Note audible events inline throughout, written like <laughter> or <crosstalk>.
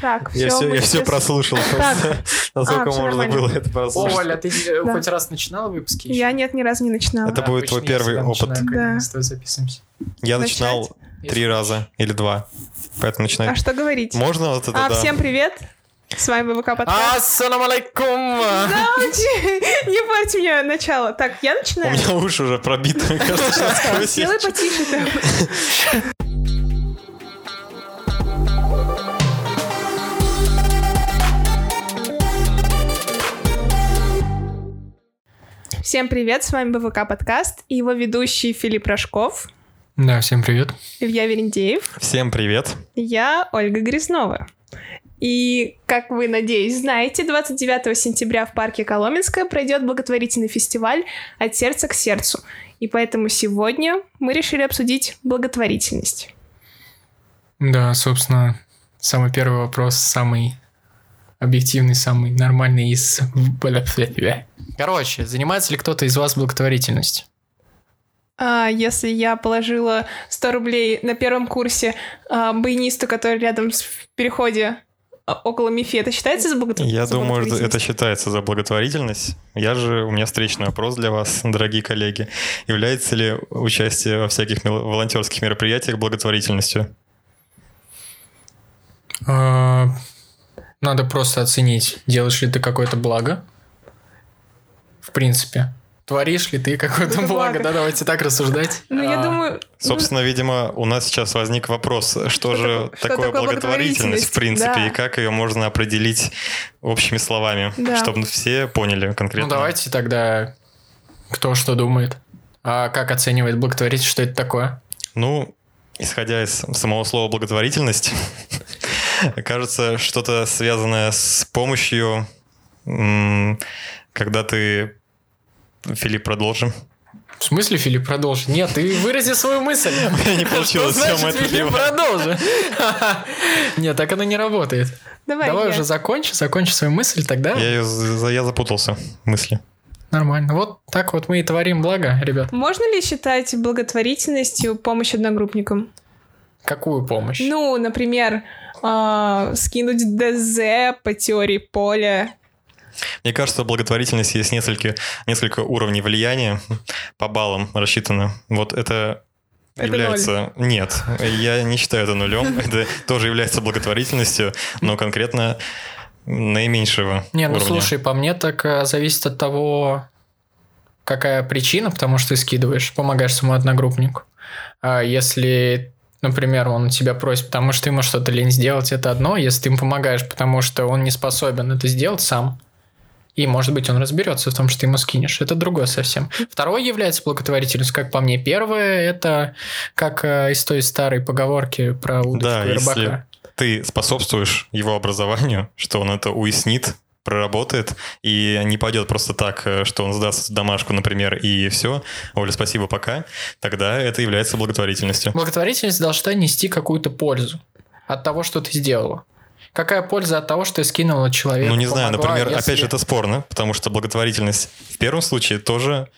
Так, Я все, я все прослушал. Насколько можно было это прослушать. Валя, ты хоть раз начинала выпуски? Я нет, ни разу не начинала. Это будет твой первый опыт. начинаю. Я начинал три раза или два. Поэтому начинай. А что говорить? Можно вот это, А, всем привет! С вами ВВК подкаст. Ассаламу алейкум! Не портите мне начало. Так, я У начинаю? меня уши уже пробиты, мне кажется, сейчас сквозь Сделай потише Всем привет, с вами БВК подкаст и его ведущий Филипп Рожков, Да, всем привет. Илья Верендеев, Всем привет. я Ольга Грязнова. И, как вы, надеюсь, знаете, 29 сентября в парке Коломенское пройдет благотворительный фестиваль «От сердца к сердцу». И поэтому сегодня мы решили обсудить благотворительность. Да, собственно, самый первый вопрос, самый объективный, самый нормальный из... <laughs> Короче, занимается ли кто-то из вас благотворительностью? А если я положила 100 рублей на первом курсе а, баянисту, который рядом с- в переходе а, около МИФИ, это считается за благотв- Я за думаю, это благотворительность? считается за благотворительность. Я же, у меня встречный вопрос для вас, <laughs> дорогие коллеги. Является ли участие во всяких волонтерских мероприятиях благотворительностью? Надо просто оценить, делаешь ли ты какое-то благо. В принципе. Творишь ли ты какое-то благо, да, давайте так рассуждать. Ну, я А, думаю... Собственно, видимо, у нас сейчас возник вопрос, что, же такое благотворительность, в принципе, и как ее можно определить общими словами, чтобы все поняли конкретно. Ну, давайте тогда кто что думает. А как оценивает благотворительность, что это такое? Ну, исходя из самого слова благотворительность, <laughs> кажется, что-то связанное с помощью, когда ты... Филипп, продолжим. В смысле, Филипп, продолжи? Нет, ты вырази свою мысль. <laughs> Не получилось, Что значит, Филипп, продолжи? <laughs> Нет, так оно не работает. Давай, уже закончи, закончи свою мысль, тогда Я, за- я запутался в мысли. нормально. Вот так вот мы и творим благо, ребят. Можно ли считать благотворительностью помощь одногруппникам? Какую помощь? Ну, например, а, скинуть ДЗ по теории поля. Мне кажется, благотворительность есть несколько, несколько уровней влияния по баллам рассчитано. Вот это, Это является... Нет, я не считаю это нулем. <laughs> Это тоже является благотворительностью, но конкретно наименьшего Не, ну уровня. слушай, по мне так э, зависит от того, какая причина, потому что ты скидываешь, помогаешь своему одногруппнику. А если, например, он тебя просит, потому что ему что-то лень сделать, это одно. Если ты ему помогаешь, потому что он не способен это сделать сам, и, может быть, он разберется в том, что ты ему скинешь. Это другое совсем. Второе является благотворительностью, как по мне. Первое, это как э, из той старой поговорки про удочку Да, и если рыбака. ты способствуешь его образованию, что он это уяснит, проработает и не пойдет просто так, э, что он сдаст домашку, например, и все, Оля, спасибо, пока, тогда это является благотворительностью. Благотворительность должна нести какую-то пользу от того, что ты сделала. Какая польза от того, что ты скинула человеку? Ну, не знаю, помогла, например, если- опять же, это спорно, потому что благотворительность в первом случае тоже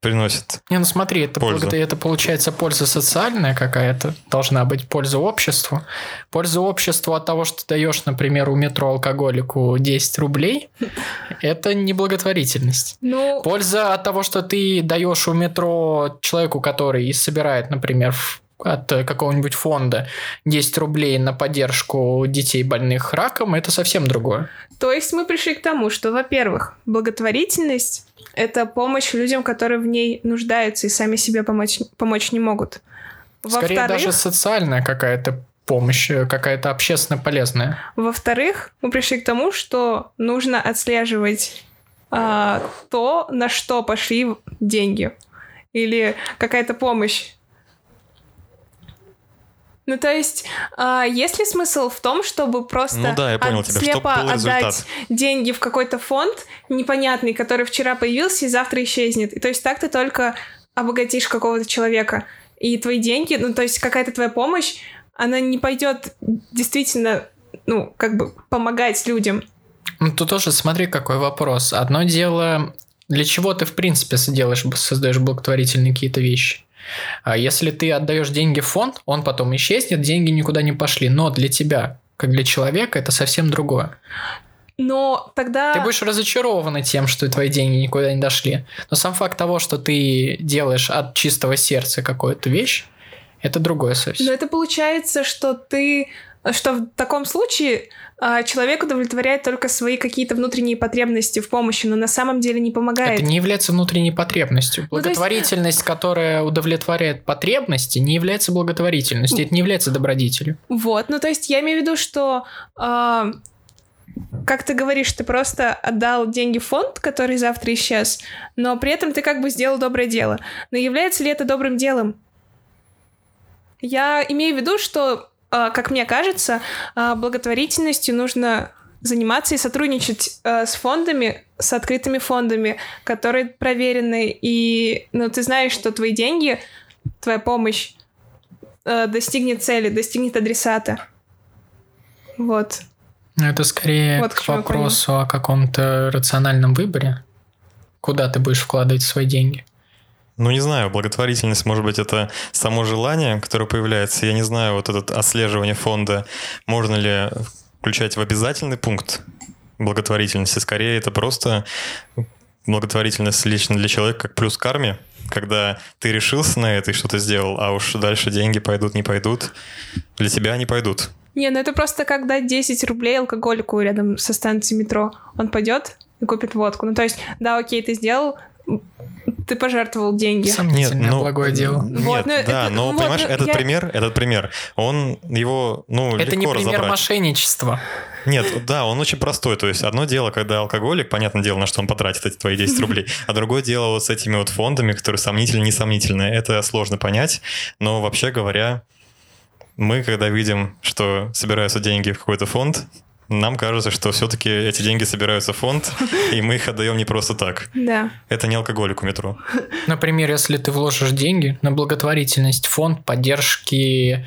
приносит. Не, ну смотри, это, Пользу. благо- это получается польза социальная какая-то, должна быть польза обществу. Польза обществу от того, что даешь, например, у метро алкоголику 10 рублей, это не благотворительность. Ну, Польза от того, что ты даешь у метро человеку, который собирает, например, от э, какого-нибудь фонда 10 рублей на поддержку детей больных раком, это совсем другое. то есть мы пришли к тому, что, во-первых, благотворительность — это помощь людям, которые в ней нуждаются и сами себе помочь, помочь не могут. Скорее даже социальная какая-то помощь, э, какая-то общественно полезная. во-вторых, мы пришли к тому, что нужно отслеживать а, то, на что пошли деньги. Или какая-то помощь. Ну, то есть, а, есть ли смысл в том, чтобы просто Ну да, я понял тебя, слепо чтоб был отдать результат. деньги в какой-то фонд непонятный, который вчера появился и завтра исчезнет? И то есть так ты только обогатишь какого-то человека. И твои деньги, ну, то есть какая-то твоя помощь, она не пойдет действительно, ну, как бы помогать людям. Ну, тут тоже смотри, какой вопрос. Одно дело, для чего ты, в принципе, делаешь, создаешь благотворительные какие-то вещи. А если ты отдаешь деньги в фонд, он потом исчезнет, деньги никуда не пошли. Но для тебя как для человека, это совсем другое. Но тогда... Ты будешь разочарована тем, что твои деньги никуда не дошли. Но сам факт того, что ты делаешь от чистого сердца какую-то вещь, это другое совсем. Но это получается, что ты... Что в таком случае человек удовлетворяет только свои какие-то внутренние потребности в помощи, но на самом деле не помогает. Это не является внутренней потребностью. Ну, то есть- Благотворительность, которая удовлетворяет потребности, не является благотворительностью. Это не является добродетелью. Вот, ну то есть я имею в виду, что а, как ты говоришь, ты просто отдал деньги в фонд, который завтра исчез, но при этом ты как бы сделал доброе дело. Но является ли это добрым делом? Я имею в виду, что, а, как мне кажется, а, благотворительностью нужно заниматься и сотрудничать а, с фондами, с открытыми фондами, которые проверены, и ну, ты знаешь, что твои деньги, твоя помощь э, достигнет цели, достигнет адресата. Вот. Но это скорее Вот к вопросу о каком-то рациональном выборе. Куда ты будешь вкладывать свои деньги? Ну, не знаю, благотворительность, может быть, это само желание, которое появляется. Я не знаю, вот это отслеживание фонда, можно ли включать в обязательный пункт благотворительности. Скорее, это просто благотворительность лично для человека как плюс карме, когда ты решился на это и что-то сделал, а уж дальше деньги пойдут, не пойдут. Для тебя они пойдут. Не, ну это просто как дать 10 рублей алкоголику рядом со станцией метро. Он пойдет и купит водку. Ну, то есть, да, окей, ты сделал, ты пожертвовал деньги. Сомнительное ну, благое дело. Нет, Вот, ну, да, это- но, вот, понимаешь, ну, этот я- пример, этот пример, он его, ну, Это не легко пример разобрать. мошенничества. Нет, да, он очень простой. То есть одно дело, когда алкоголик, понятное дело, на что он потратит эти твои 10 рублей, <laughs> а другое дело вот с этими вот фондами, которые сомнительные, несомнительные. Это сложно понять, но вообще говоря, мы, когда видим, что собираются деньги в какой-то фонд, нам кажется, что все-таки эти деньги собираются в фонд, <laughs> и мы их отдаем не просто так. Да. Это не алкоголик у метро. Например, если ты вложишь деньги на благотворительность, фонд поддержки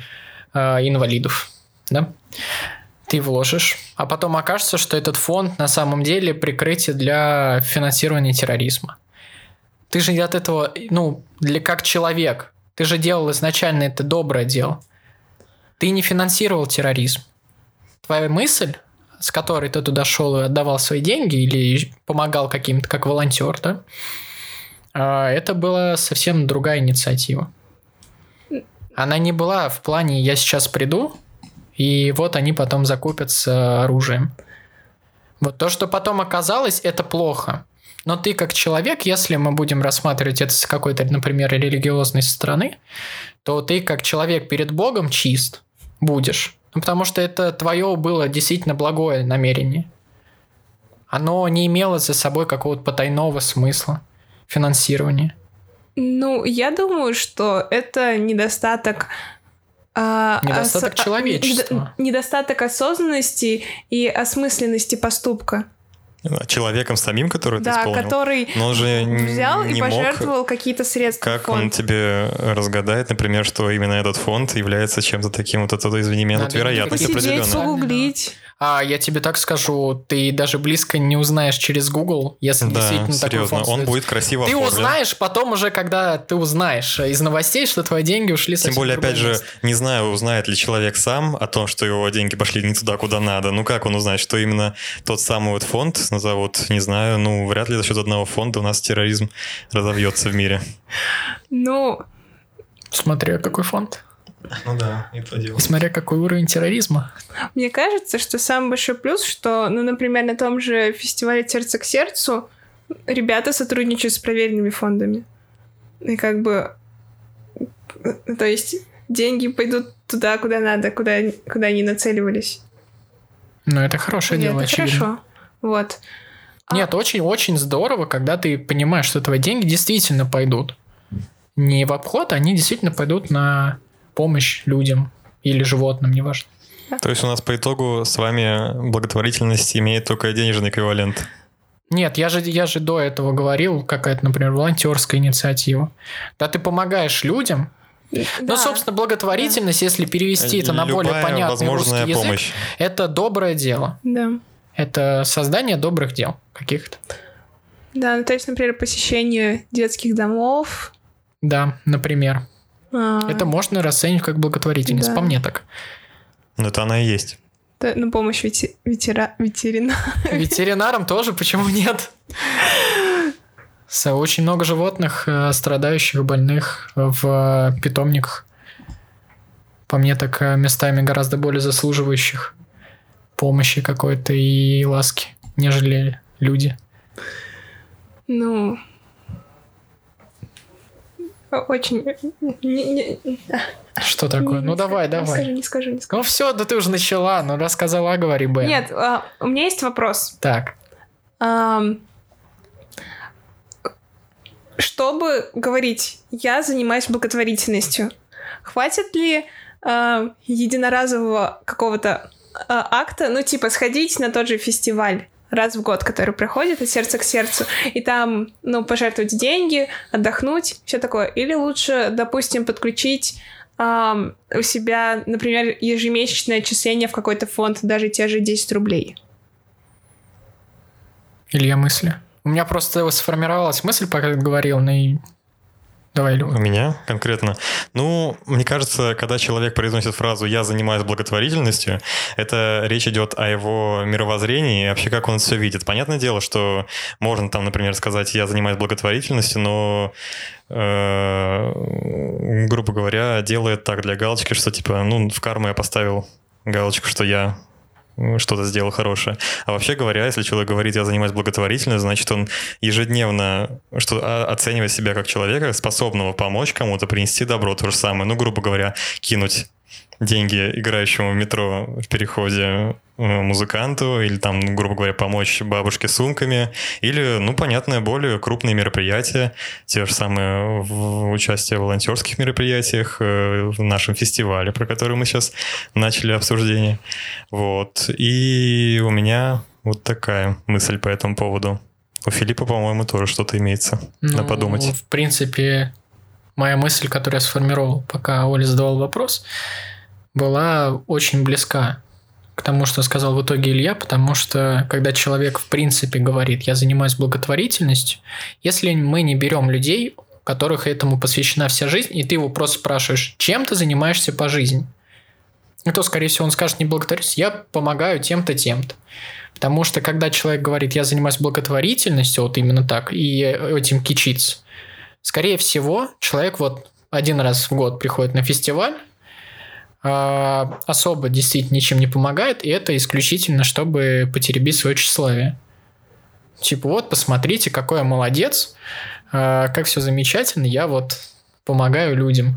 э, инвалидов, да? Ты вложишь, а потом окажется, что этот фонд на самом деле прикрытие для финансирования терроризма. Ты же от этого, ну, для как человек, ты же делал изначально это доброе дело. Ты не финансировал терроризм. Твоя мысль, с которой ты туда шел и отдавал свои деньги или помогал каким-то, как волонтер, да, а, это была совсем другая инициатива. Она не была в плане «я сейчас приду, и вот они потом закупятся оружием». Вот то, что потом оказалось, это плохо. Но ты как человек, если мы будем рассматривать это с какой-то, например, религиозной стороны, то ты как человек перед Богом чист будешь. Ну, потому что это твое было действительно благое намерение. Оно не имело за собой какого-то потайного смысла финансирования. Ну, я думаю, что это недостаток... а, Недостаток а, человечества. недо- Недостаток осознанности и осмысленности поступка. Человеком самим, который ты да, исполнил. который Но он же взял и не мог пожертвовал какие-то средства Как он тебе разгадает, например, что именно этот фонд является чем-то таким, вот это, извини меня, тут Надо вероятность посидеть, Посидеть, определенная. погуглить. А я тебе так скажу, ты даже близко не узнаешь через Google, если Да, действительно такой серьезно, фонд он стоит. будет красиво Ты оформлен. узнаешь потом уже, когда ты узнаешь из новостей, что твои деньги ушли Тем более, опять же, место. не знаю, узнает ли человек сам о том, что его деньги пошли не туда, куда надо. Ну как он узнает, что именно тот самый вот фонд назовут, не знаю, ну вряд ли за счет одного фонда у нас терроризм разовьется в мире. Ну, Смотря какой фонд. Ну да, это дело. И смотря какой уровень терроризма. мне кажется, что самый большой плюс, что, ну, например, на том же фестивале «Сердце к сердцу» ребята сотрудничают с проверенными фондами. И как бы... э, То есть деньги пойдут туда, куда надо, куда, куда они нацеливались. Ну, это хорошее И дело, это очевидно. хорошо. Вот. А- Нет, очень-очень здорово, когда ты понимаешь, что твои деньги действительно пойдут. Не в обход, они действительно пойдут на помощь людям или животным, неважно. То есть у нас по итогу с вами благотворительность имеет только денежный эквивалент. Нет, я же, я же до этого говорил, какая-то, например, волонтерская инициатива. Да ты помогаешь людям. Ну, Да. собственно, благотворительность, если перевести это на более понятный русский язык, помощь. это доброе дело. Да. Это создание добрых дел каких-то. Да, ну, то есть, например, посещение детских домов. Да, например. А, Это можно расценивать как благотворительность, Да. по мне так. Ну это она и есть. Да, На помощь вети- ветера- ветеринару. <laughs> Ветеринарам тоже, почему нет? Очень много животных, э, страдающих, больных в э, питомниках. По мне, так э, местами гораздо более заслуживающих помощи какой-то и ласки, нежели люди. Ну... Очень... не- не- Что такое? не Ну ска- давай, Не давай. скажу, не скажу, не скажу. Ну все, да ты уже начала, ну рассказала, а говори бы. Нет, а, у меня есть вопрос. Так, Ам, Чтобы говорить, я занимаюсь благотворительностью, хватит ли а, единоразового какого-то а, акта, ну, типа, сходить на тот же фестиваль раз в год, который проходит от сердца к сердцу, и там, ну, пожертвовать деньги, отдохнуть, все такое. Или лучше, допустим, подключить ам, у себя, например, ежемесячное отчисление в какой-то фонд, даже те же 10 рублей. Илья, мысли. У меня просто сформировалась мысль, пока ты говорил, ну и... Давай, У Илюха. меня конкретно. Ну, мне кажется, когда человек произносит фразу «я занимаюсь благотворительностью», это речь идет о его мировоззрении и вообще как он все видит. Понятное дело, что можно там, например, сказать «я занимаюсь благотворительностью», но э, грубо говоря, делает так для галочки, что типа, ну, в карму я поставил галочку, что я что-то сделал хорошее. А вообще говоря, если человек говорит, я занимаюсь благотворительностью, значит, он ежедневно что, оценивает себя как человека, способного помочь кому-то, принести добро, то же самое. Ну, грубо говоря, кинуть деньги играющему в метро в переходе э, музыканту, или там, ну, грубо говоря, помочь бабушке сумками, или, ну, понятное, более крупные мероприятия, те же самые в- участие в волонтерских мероприятиях, э, в нашем фестивале, про который мы сейчас начали обсуждение. Вот. И у меня вот такая мысль по этому поводу. У Филиппа, по-моему, тоже что-то имеется. Надо Ну, подумать. В принципе, моя мысль, которую я сформировал, пока Оля задавал вопрос, была очень близка к тому, что сказал в итоге Илья, потому что когда человек в принципе говорит, я занимаюсь благотворительностью, если мы не берем людей, которых этому посвящена вся жизнь, и ты его просто спрашиваешь, чем ты занимаешься по жизни, ну, то, скорее всего, он скажет не благотворительность, я помогаю тем-то, тем-то. Потому что, когда человек говорит, я занимаюсь благотворительностью, вот именно так, и этим кичится, скорее всего, человек вот один раз в год приходит на фестиваль, особо действительно ничем не помогает, и это исключительно, чтобы потеребить свое тщеславие. Типа, вот, посмотрите, какой я молодец, а, как все замечательно, я вот помогаю людям.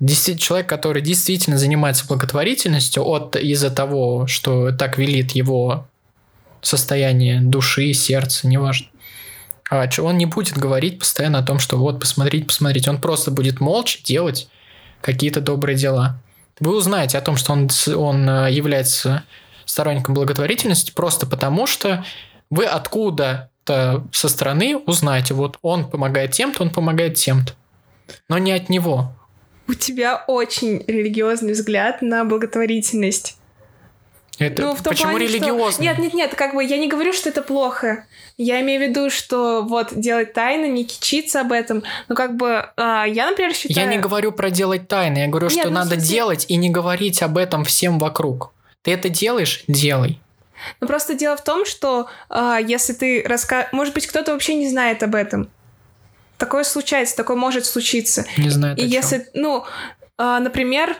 Действительно, человек, который действительно занимается благотворительностью от из-за того, что так велит его состояние души, сердца, неважно. А он не будет говорить постоянно о том, что вот, посмотрите, посмотрите. Он просто будет молча делать какие-то добрые дела. Вы узнаете о том, что он, он э, является сторонником благотворительности просто потому, что вы откуда-то со стороны узнаете, вот он помогает тем-то, он помогает тем-то. Но не от него. У тебя очень религиозный взгляд на благотворительность. Это Ну, в том почему плане, что- религиозно? Нет, нет, нет, как бы я не говорю, что это плохо. Я имею в виду, что вот делать тайно, не кичиться об этом. Ну, как бы, а, я, например, считаю... Я не говорю про делать тайны, я говорю, Нет, что ну, надо смысле- делать и не говорить об этом всем вокруг. Ты это делаешь? Делай. Ну, просто дело в том, что а, если ты расскажешь... Может быть, кто-то вообще не знает об этом. Такое случается, такое может случиться. Не знаю, И если, ну, а, например,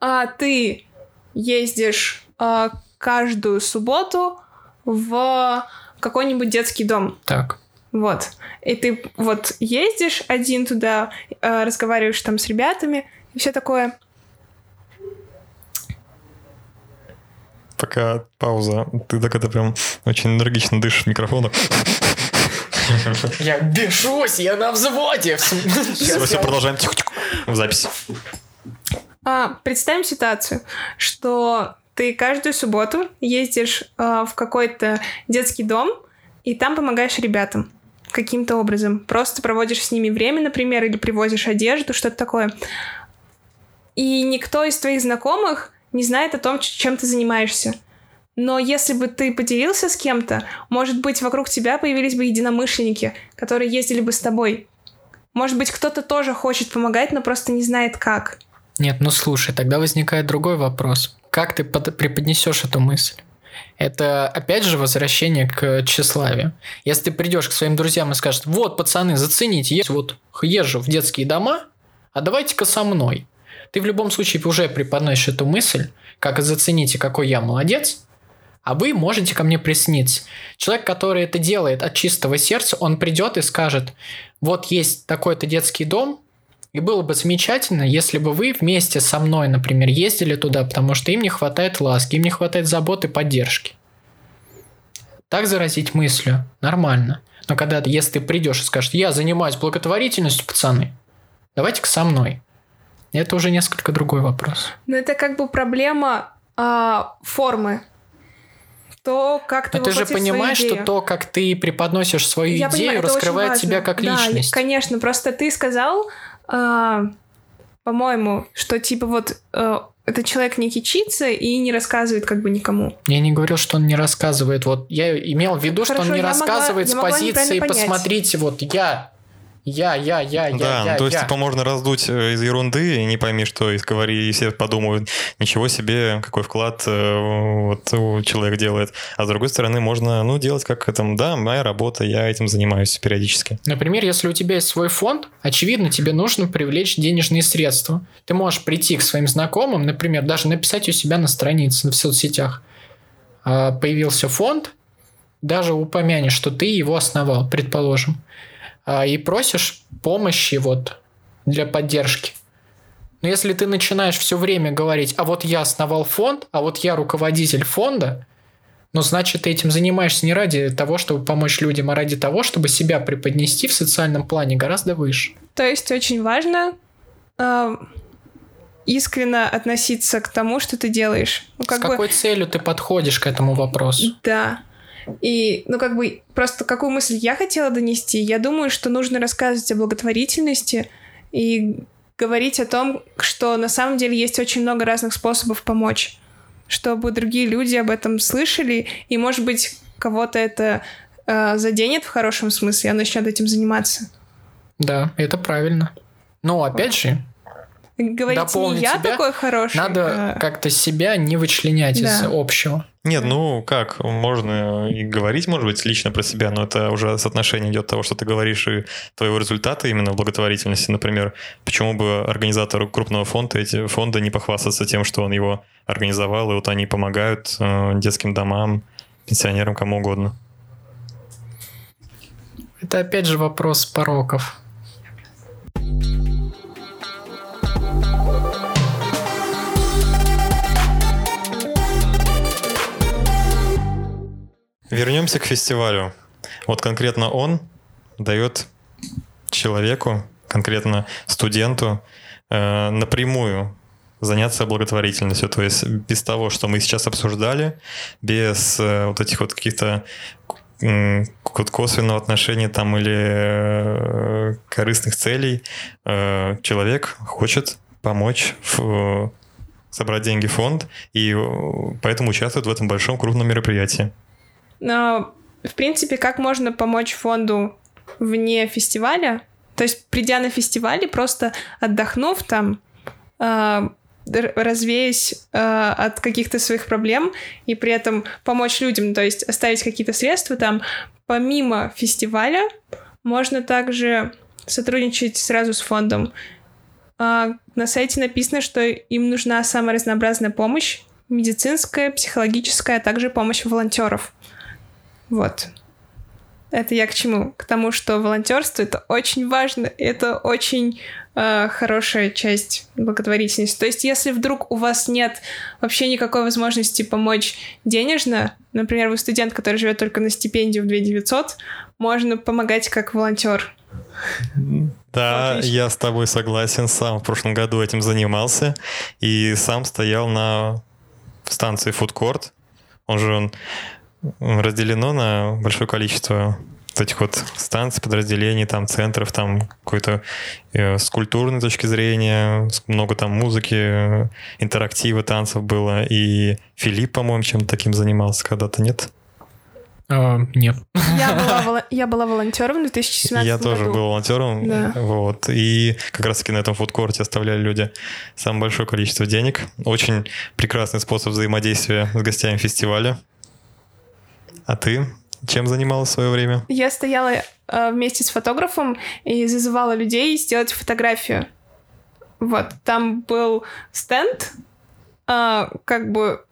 а, ты ездишь а, каждую субботу в какой-нибудь детский дом, Так. вот, и ты вот ездишь один туда, а, разговариваешь там с ребятами и все такое. Пока пауза, ты так это прям очень энергично дышишь в микрофон. Я бешусь, я на взводе. Все, все, продолжаем. Тихо-тихо. В записи. А, представим ситуацию, что ты каждую субботу ездишь а, в какой-то детский дом, и там помогаешь ребятам каким-то образом. Просто проводишь с ними время, например, или привозишь одежду, что-то такое. И никто из твоих знакомых не знает о том, чем ты занимаешься. Но если бы ты поделился с кем-то, может быть, вокруг тебя появились бы единомышленники, которые ездили бы с тобой. Может быть, кто-то тоже хочет помогать, но просто не знает как. Нет, ну слушай, тогда возникает другой вопрос. как ты под- преподнесешь эту мысль. Это опять же возвращение к тщеславию. Если ты придешь к своим друзьям и скажешь, вот, пацаны, зацените, я вот езжу в детские дома, а давайте-ка со мной. Ты в любом случае уже преподносишь эту мысль, как зацените, какой я молодец, а вы можете ко мне присниться. Человек, который это делает от чистого сердца, он придет и скажет, вот есть такой-то детский дом, и было бы замечательно, если бы вы вместе со мной, например, ездили туда, потому что им не хватает ласки, им не хватает заботы, поддержки. Так заразить мыслью нормально. Но когда, если ты придешь и скажешь, я занимаюсь благотворительностью, пацаны, давайте-ка со мной. Это уже несколько другой вопрос. Но это как бы проблема а, формы. То, как ты Но ты же понимаешь, что то, как ты преподносишь свою Я идею, понимаю, раскрывает тебя как Да, личность. конечно, просто ты сказал, а, по-моему, что типа вот э, этот человек не кичится и не рассказывает как бы никому. Я не говорил, что он не рассказывает. Вот я имел в виду, что Хорошо, он не могла- рассказывает я с могла позиции. «посмотрите, вот я, я, я, я, я, да, я, ну, то есть, я». типа, можно раздуть э, из ерунды, и не пойми, что и говори, и все подумают, ничего себе, какой вклад э, вот человек делает. А с другой стороны, можно, ну, делать как там, да, моя работа, я этим занимаюсь периодически. Например, если у тебя есть свой фонд, очевидно, тебе нужно привлечь денежные средства. Ты можешь прийти к своим знакомым, например, даже написать у себя на странице в соцсетях. А, Появился фонд, даже упомянешь, что ты его основал, предположим, и просишь помощи вот для поддержки. Но если ты начинаешь все время говорить, а вот я основал фонд, а вот я руководитель фонда, ну, значит, ты этим занимаешься не ради того, чтобы помочь людям, а ради того, чтобы себя преподнести в социальном плане гораздо выше. То есть очень важно э, искренне относиться к тому, что ты делаешь. Ну, как С бы, какой целью ты подходишь к этому вопросу? Да. И, ну, как бы, просто какую мысль я хотела донести? Я думаю, что нужно рассказывать о благотворительности и говорить о том, что на самом деле есть очень много разных способов помочь, чтобы другие люди об этом слышали, и, может быть, кого-то это э, заденет в хорошем смысле, и он начнет этим заниматься. Да, это правильно. Но опять же, Говорить не Дополнить я себя такой хороший. надо а- как-то себя не вычленять из Да. общего. Нет, ну как, можно и говорить, может быть, лично про себя, но это уже соотношение идет того, что ты говоришь, и твоего результата именно в благотворительности. Например, почему бы организатору крупного фонда, эти фонда не похвастаться тем, что он его организовал, и вот они помогают э, детским домам, пенсионерам, кому угодно. Это опять же вопрос пороков. Вернемся к фестивалю. Вот конкретно он дает человеку, конкретно студенту, э, напрямую заняться благотворительностью. То есть без того, что мы сейчас обсуждали, без э, вот этих вот каких-то косвенного отношения там или э, корыстных целей, э, человек хочет помочь в, собрать деньги в фонд, и э, поэтому участвует в этом большом крупном мероприятии. Но, в принципе, как можно помочь фонду вне фестиваля? То есть, придя на фестиваль и просто отдохнув там, р- развеясь э, от каких-то своих проблем и при этом помочь людям, то есть оставить какие-то средства там, помимо фестиваля, можно также сотрудничать сразу с фондом. А, на сайте написано, что им нужна самая разнообразная помощь, медицинская, психологическая, а также помощь волонтеров. Вот. Это я к чему? К тому, что волонтерство это очень важно, это очень э, хорошая часть благотворительности. То есть, если вдруг у вас нет вообще никакой возможности помочь денежно, например, вы студент, который живет только на стипендию в 2900, можно помогать как волонтер. Да, Отлично. я с тобой согласен. Сам в прошлом году этим занимался. И сам стоял на станции фудкорт. Он же он разделено на большое количество вот этих вот станций, подразделений, там, центров, там, какой-то э, с культурной точки зрения, много там музыки, интерактива, танцев было. И Филипп, по-моему, чем-то таким занимался когда-то, нет? А, нет. Я <laughs> была, я была волонтером в 2017 Я году. тоже был волонтером, Да. вот, и как раз-таки на этом фудкорте оставляли люди самое большое количество денег. Очень прекрасный способ взаимодействия с гостями фестиваля. А ты чем занималась в свое время? Я стояла э, вместе с фотографом и зазывала людей сделать фотографию. Вот, там был стенд, а, как бы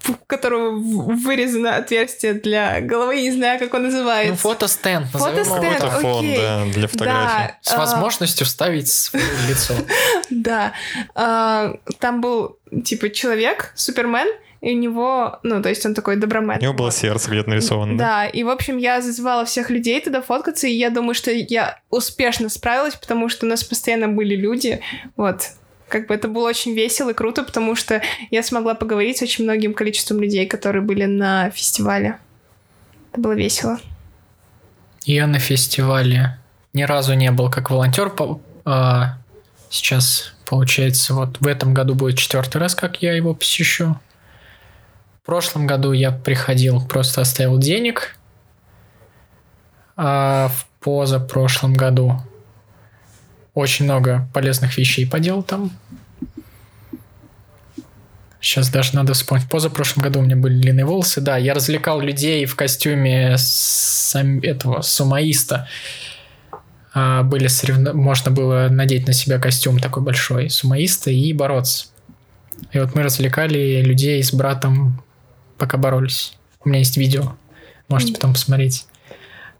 в которого вырезано отверстие для головы, не знаю, как он называется. Ну, фотостенд, Фотостенд. Фотофон, окей. да, для фотографий. С а, возможностью вставить свое лицо. <laughs> Да. А, Там был, типа, человек, Супермен, и у него, ну, то есть он такой добромен. У него было сердце где-то нарисовано, да? Да, и, в общем, я зазывала всех людей туда фоткаться, и я думаю, что я успешно справилась, потому что у нас постоянно были люди, вот. Как бы это было очень весело и круто, потому что я смогла поговорить с очень многим количеством людей, которые были на фестивале. Это было весело. Я на фестивале ни разу не был как волонтер. а, Сейчас, получается, вот в этом году будет четвертый раз, как я его посещу. Прошлом году я приходил, просто оставил денег. А в позапрошлом году очень много полезных вещей поделал там. Сейчас даже надо вспомнить. Позапрошлом году у меня были длинные волосы. Да, я развлекал людей в костюме сам... этого сумаиста. А, были соревно... Можно было надеть на себя костюм такой большой сумаиста и бороться. И вот мы развлекали людей с братом, пока боролись. У меня есть видео. Можете потом посмотреть.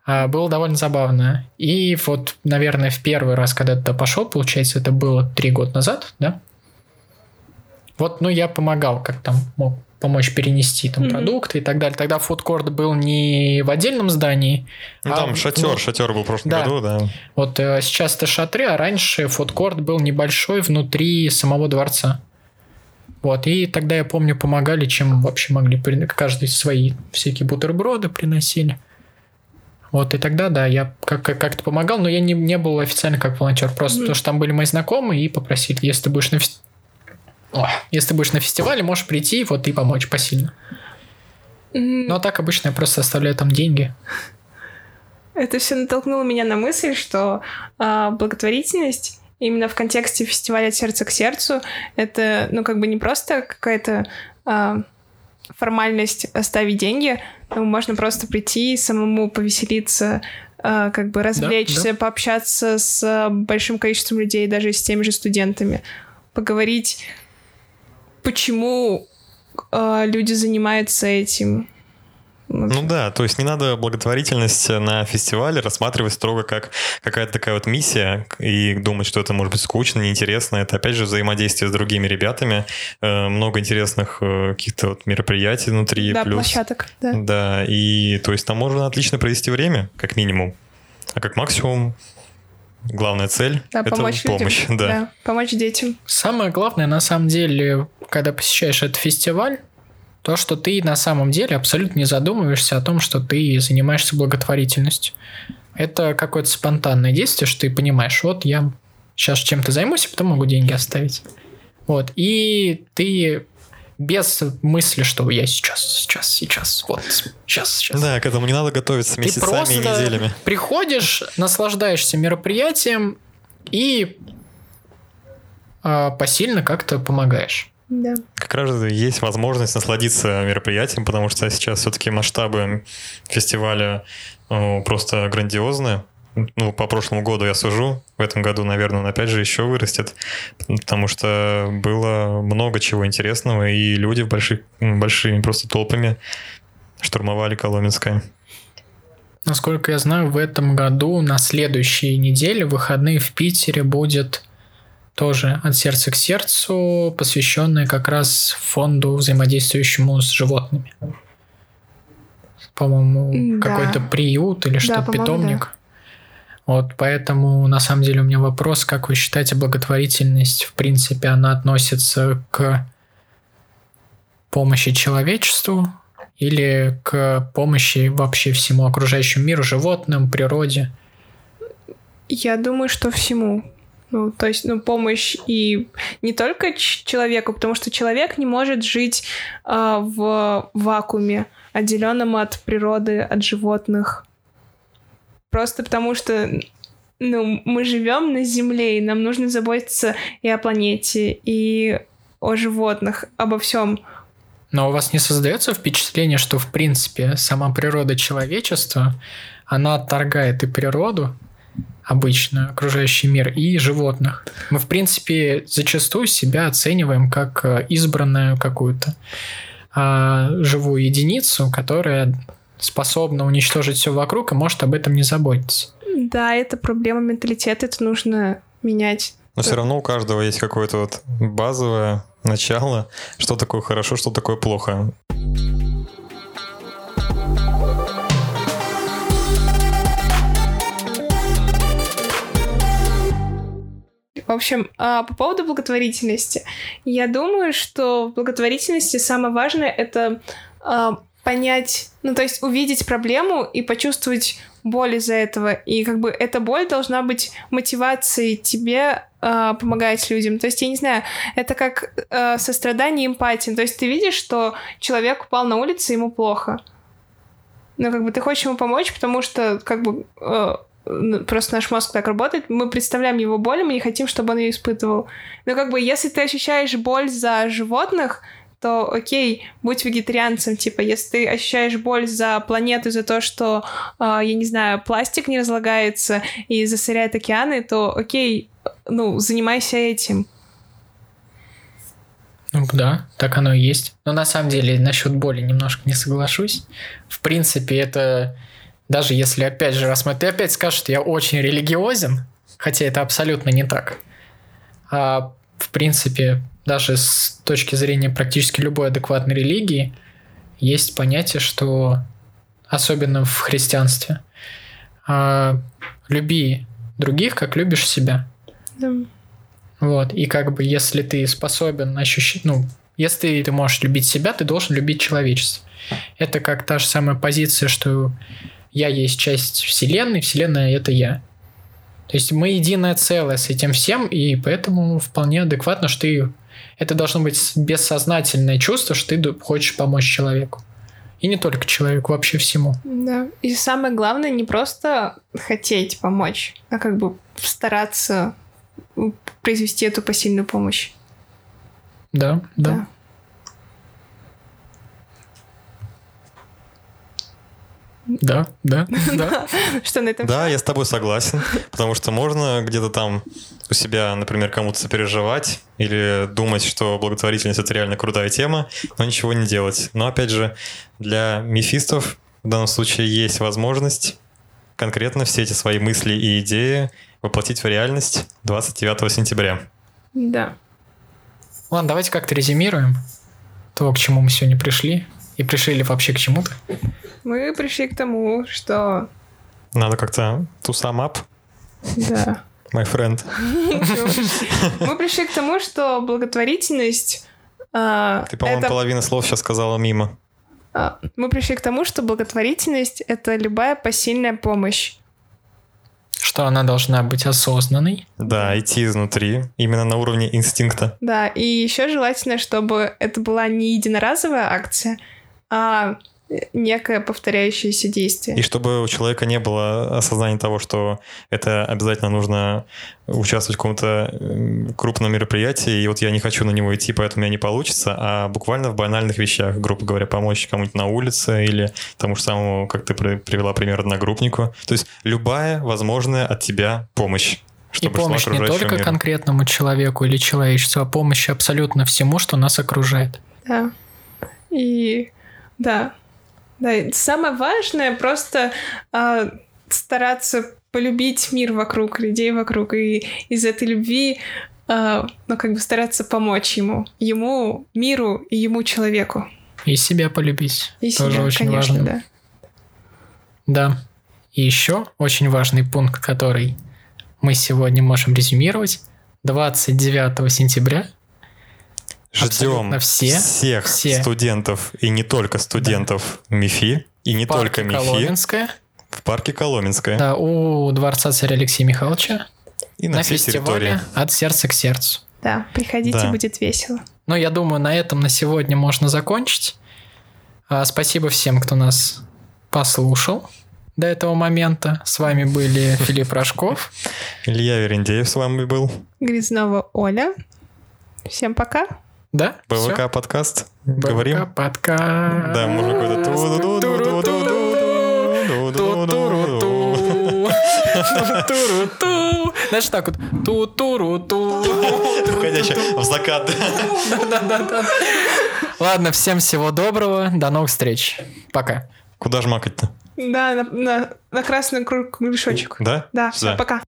А, было довольно забавно. И вот, наверное, в первый раз, когда ты туда пошел, получается, это было три года назад, да? Вот, ну, я помогал, как там мог помочь перенести там Мгм. продукты и так далее. Тогда фудкорт был не в отдельном здании. Ну, а там шатер, ну, шатер был в прошлом да. году, да. Вот э, сейчас это шатры, а раньше фудкорт был небольшой внутри самого дворца. Вот, и тогда я помню, помогали, чем вообще могли. Каждый свои всякие бутерброды приносили. Вот, и тогда, да, я как- как- как-то помогал, но я не, не был официально как волонтер. Просто Мгм. потому что там были мои знакомые и попросили, если ты будешь на О, если ты будешь на фестивале, можешь прийти вот и помочь посильно. Ну, а так обычно я просто оставляю там деньги. Это все натолкнуло меня на мысль, что а, благотворительность именно в контексте фестиваля «От сердца к сердцу» это, ну, как бы не просто какая-то а, формальность оставить деньги, но можно просто прийти, самому повеселиться, а, как бы развлечься, пообщаться с большим количеством людей, даже с теми же студентами, поговорить, почему а, люди занимаются этим. Ну да, то есть не надо благотворительность на фестивале рассматривать строго как какая-то такая вот миссия и думать, что это может быть скучно, неинтересно. Это опять же взаимодействие с другими ребятами, э, много интересных э, каких-то вот мероприятий внутри, да, плюс... площадок, да. Да, и то есть там можно отлично провести время, как минимум. А как максимум, главная цель Да, это помочь помощь. <laughs> людям. Да. помочь детям. Самое главное, на самом деле, когда посещаешь этот фестиваль, то, что ты на самом деле абсолютно не задумываешься о том, что ты занимаешься благотворительностью. Это какое-то спонтанное действие, что ты понимаешь, вот я сейчас чем-то займусь, а потом могу деньги оставить. Вот. И ты без мысли, что я сейчас, сейчас, сейчас, вот, сейчас, сейчас. Да, к этому не надо готовиться Ты месяцами просто и неделями. приходишь, наслаждаешься мероприятием и а, посильно как-то помогаешь. Да. Как раз есть возможность насладиться мероприятием, потому что сейчас все-таки масштабы фестиваля э, просто грандиозные. Ну, по прошлому году я сужу, в этом году, наверное, он опять же еще вырастет, потому что было много чего интересного, и люди больших, большими просто толпами штурмовали Коломенское. Насколько я знаю, в этом году на следующей неделе, выходные в Питере, будет тоже от сердца к сердцу, посвященное как раз фонду, взаимодействующему с животными. По-моему, Да. какой-то приют или что-то, по-моему, питомник. Вот, поэтому, на самом деле, у меня вопрос, как вы считаете, благотворительность, в принципе, она относится к помощи человечеству или к помощи вообще всему окружающему миру, животным, природе? Я думаю, что всему. Ну, то есть, ну, помощь и не только человеку, потому что человек не может жить э, в вакууме, отделенном от природы, от животных. Просто потому что ну, мы живем на Земле, и нам нужно заботиться и о планете, и о животных, обо всем. Но у вас не создается впечатление, что, в принципе, сама природа человечества, она отторгает и природу, обычно окружающий мир, и животных. Мы, в принципе, зачастую себя оцениваем как э, избранную какую-то а, живую единицу, которая способна уничтожить все вокруг и может об этом не заботиться. Да, это проблема менталитета, это нужно менять. Но все равно у каждого есть какое-то вот базовое начало, что такое хорошо, что такое плохо. В общем, а, по поводу благотворительности. Я думаю, что в благотворительности самое важное — это а, понять, ну, то есть увидеть проблему и почувствовать боль из-за этого. И как бы эта боль должна быть мотивацией тебе э, помогать людям. То есть, я не знаю, это как э, сострадание и эмпатия. То есть ты видишь, что человек упал на улице, ему плохо. Но как бы ты хочешь ему помочь, потому что как бы просто наш мозг так работает, мы представляем его боль, мы не хотим, чтобы он ее испытывал. Но как бы если ты ощущаешь боль за животных, то окей, будь вегетарианцем, типа, если ты ощущаешь боль за планету, за то, что, э, я не знаю, пластик не разлагается и засоряет океаны, то окей, ну, занимайся этим. Ну да, так оно и есть. Но на самом деле насчет боли немножко не соглашусь. В принципе, это даже если опять же рассмотреть, ты опять скажешь, что я очень религиозен, хотя это абсолютно не так. А в принципе, даже с точки зрения практически любой адекватной религии, есть понятие, что особенно в христианстве, а, люби других, как любишь себя. Да. Вот, и как бы если ты способен ощущать, ну, если ты можешь любить себя, ты должен любить человечество. Это как та же самая позиция, что я есть часть Вселенной, Вселенная это я. То есть мы единое целое с этим всем, и поэтому вполне адекватно, что ты... Это должно быть бессознательное чувство, что ты хочешь помочь человеку. И не только человеку, вообще всему. Да. И самое главное не просто хотеть помочь, а как бы стараться произвести эту посильную помощь. Да, да. да. Да, <laughs> да, да. Что на этом? Да, я с тобой согласен, потому что можно где-то там у себя, например, кому-то сопереживать или думать, что благотворительность это реально крутая тема, но ничего не делать. Но опять же, для мифистов в данном случае есть возможность конкретно все эти свои мысли и идеи воплотить в реальность 29 сентября. Да. Ладно, давайте как-то резюмируем то, к чему мы сегодня пришли. И пришли ли вообще к чему-то? Мы пришли к тому, что... Надо как-то to sum up. Да. My friend. <laughs> Мы пришли к тому, что благотворительность... А, Ты, по-моему, это... половину слов сейчас сказала мимо. А, мы пришли к тому, что благотворительность — это любая посильная помощь. Что она должна быть осознанной. Да, идти изнутри, именно на уровне инстинкта. Да, и еще желательно, чтобы это была не единоразовая акция, а некое повторяющееся действие. И чтобы у человека не было осознания того, что это обязательно нужно участвовать в каком-то крупном мероприятии, и вот я не хочу на него идти, поэтому у меня не получится, а буквально в банальных вещах, грубо говоря, помочь кому-нибудь на улице или тому же самому, как ты привела пример, одногруппнику. То есть любая возможная от тебя помощь. Чтобы и помощь не только миру. конкретному человеку или человечеству, а помощь абсолютно всему, что нас окружает. Да. И да, да, самое важное просто э, стараться полюбить мир вокруг, людей вокруг, и из этой любви, э, ну, как бы стараться помочь ему, ему, миру и ему, человеку. И себя полюбить. И Тоже себя, очень конечно, важно. да. Да. И еще очень важный пункт, который мы сегодня можем резюмировать. 29 сентября Ждем все, всех все. студентов, и не только студентов да. МИФИ, и не только МИФИ. Коломенская. В парке Коломенская. Да, у дворца царя Алексея Михайловича. И на, на всей фестивале территории. от сердца к сердцу. Да, приходите, Да. будет весело. Ну, я думаю, на этом на сегодня можно закончить. А, Спасибо всем, кто нас послушал до этого момента. С вами были <laughs> Филипп Рожков. Илья Верендеев с вами был. Грязнова Оля. Всем пока. Да? БВК все? подкаст. БВК Говорим. подкаст. Да, можно какой-то... Знаешь, так вот. ту ту ту Уходящая в закат. Да-да-да. Ладно, всем всего доброго. До новых встреч. Пока. Куда же макать-то? Да, на, на, на красный кружочек. Да? Да, все, да. пока.